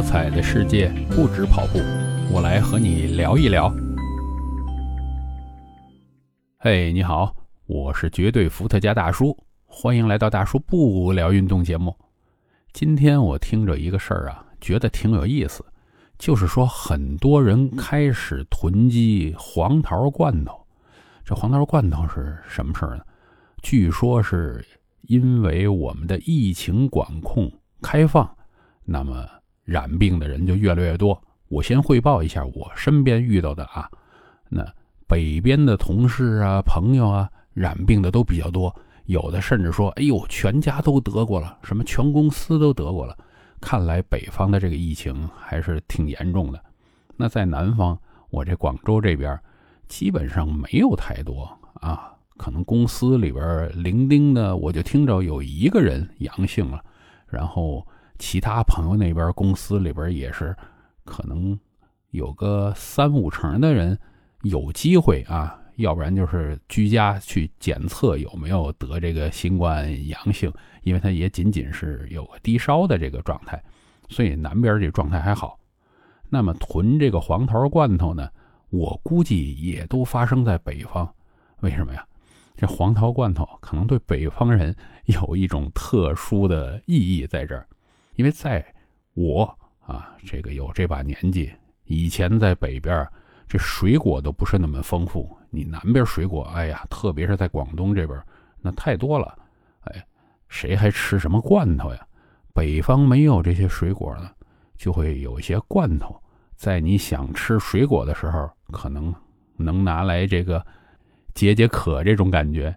多彩的世界不止跑步，我来和你聊一聊。嘿，你好，我是绝对伏特加大叔，欢迎来到大叔不聊运动节目。今天我听着一个事儿啊，觉得挺有意思，就是说很多人开始囤积黄桃罐头。这黄桃罐头是什么事儿呢？据说是因为我们的疫情管控开放，那么染病的人就越来越多。我先汇报一下我身边遇到的啊，那北边的同事啊、朋友啊，染病的都比较多，有的甚至说：“哎呦，全家都得过了，什么全公司都得过了。”看来北方的这个疫情还是挺严重的。那在南方，我这广州这边基本上没有太多啊。可能公司里边零丁的，我就听着有一个人阳性了，然后其他朋友那边公司里边也是，可能有个三五成的人有机会啊，要不然就是居家去检测有没有得这个新冠阳性，因为他也仅仅是有个低烧的这个状态，所以南边这状态还好。那么囤这个黄桃罐头呢，我估计也都发生在北方，为什么呀？这黄桃罐头可能对北方人有一种特殊的意义在这儿，因为在我啊这个有这把年纪，以前在北边，这水果都不是那么丰富。你南边水果，哎呀，特别是在广东这边，那太多了。哎，谁还吃什么罐头呀？北方没有这些水果呢，就会有一些罐头，在你想吃水果的时候，可能能拿来这个。解解渴这种感觉。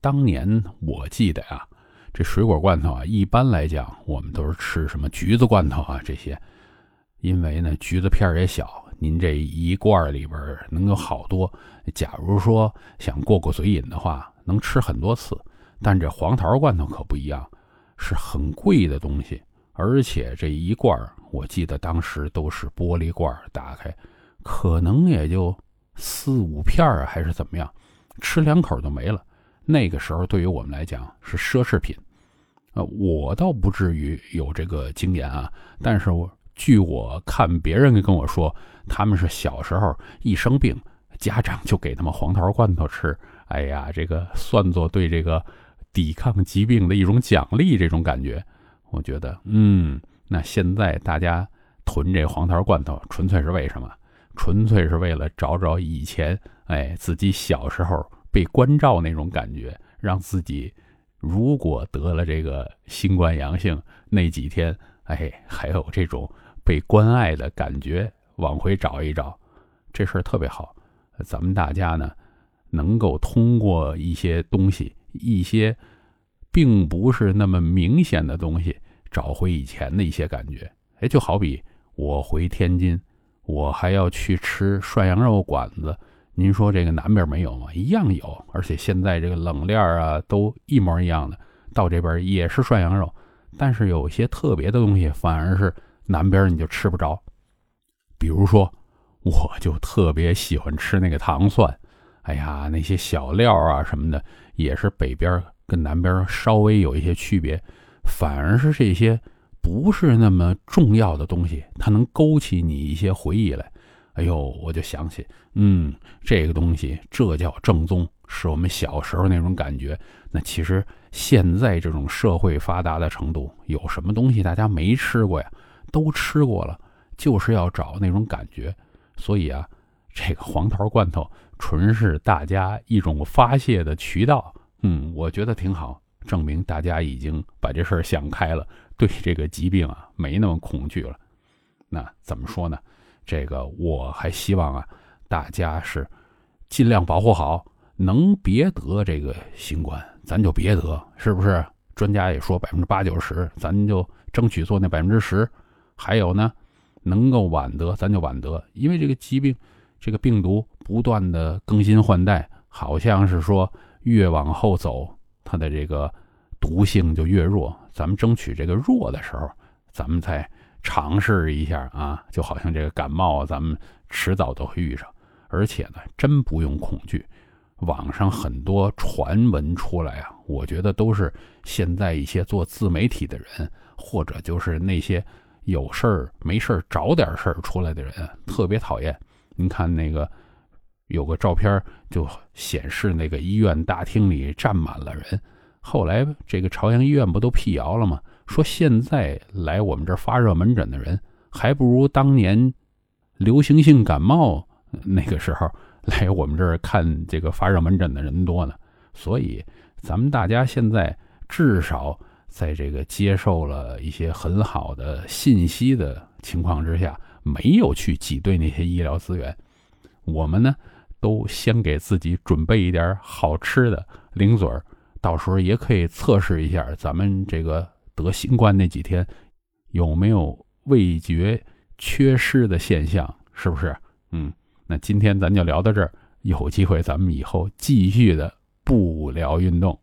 当年我记得啊，这水果罐头啊，一般来讲我们都是吃什么橘子罐头啊这些，因为呢橘子片也小，您这一罐里边能有好多。假如说想过过嘴瘾的话，能吃很多次。但这黄桃罐头可不一样，是很贵的东西，而且这一罐我记得当时都是玻璃罐，打开可能也就。四五片儿还是怎么样，吃两口就没了。那个时候对于我们来讲是奢侈品，呃，我倒不至于有这个经验啊。但是我据我看别人跟我说，他们是小时候一生病，家长就给他们黄桃罐头吃。哎呀，这个算作对这个抵抗疾病的一种奖励，这种感觉，我觉得，嗯，那现在大家囤这黄桃罐头，纯粹是为什么？纯粹是为了找找以前，哎，自己小时候被关照那种感觉，让自己如果得了这个新冠阳性那几天，哎，还有这种被关爱的感觉，往回找一找，这事儿特别好。咱们大家呢，能够通过一些东西，一些并不是那么明显的东西，找回以前的一些感觉。哎，就好比我回天津。我还要去吃涮羊肉馆子，您说这个南边没有吗？一样有，而且现在这个冷链啊都一模一样的，到这边也是涮羊肉，但是有些特别的东西反而是南边你就吃不着。比如说，我就特别喜欢吃那个糖蒜，哎呀，那些小料啊什么的也是北边跟南边稍微有一些区别，反而是这些。不是那么重要的东西，它能勾起你一些回忆来。哎呦，我就想起，嗯，这个东西，这叫正宗，是我们小时候那种感觉。那其实现在这种社会发达的程度，有什么东西大家没吃过呀？都吃过了，就是要找那种感觉。所以啊，这个黄桃罐头纯是大家一种发泄的渠道。嗯，我觉得挺好，证明大家已经把这事儿想开了。对这个疾病啊，没那么恐惧了。那怎么说呢？这个我还希望啊，大家是尽量保护好，能别得这个新冠，咱就别得，是不是？专家也说百分之八九十，咱就争取做那百分之十。还有呢，能够晚得，咱就晚得，因为这个疾病，这个病毒不断的更新换代，好像是说越往后走，它的这个毒性就越弱。咱们争取这个弱的时候，咱们再尝试一下啊，就好像这个感冒，咱们迟早都会遇上。而且呢，真不用恐惧，网上很多传闻出来啊，我觉得都是现在一些做自媒体的人，或者就是那些有事儿没事儿找点事儿出来的人特别讨厌。您看那个有个照片就显示那个医院大厅里站满了人。后来这个朝阳医院不都辟谣了吗？说现在来我们这儿发热门诊的人，还不如当年流行性感冒那个时候来我们这儿看这个发热门诊的人多呢。所以咱们大家现在至少在这个接受了一些很好的信息的情况之下，没有去挤兑那些医疗资源。我们呢，都先给自己准备一点好吃的零嘴儿。到时候也可以测试一下，咱们这个得新冠那几天有没有味觉缺失的现象，是不是？嗯，那今天咱就聊到这儿，有机会咱们以后继续的不聊运动。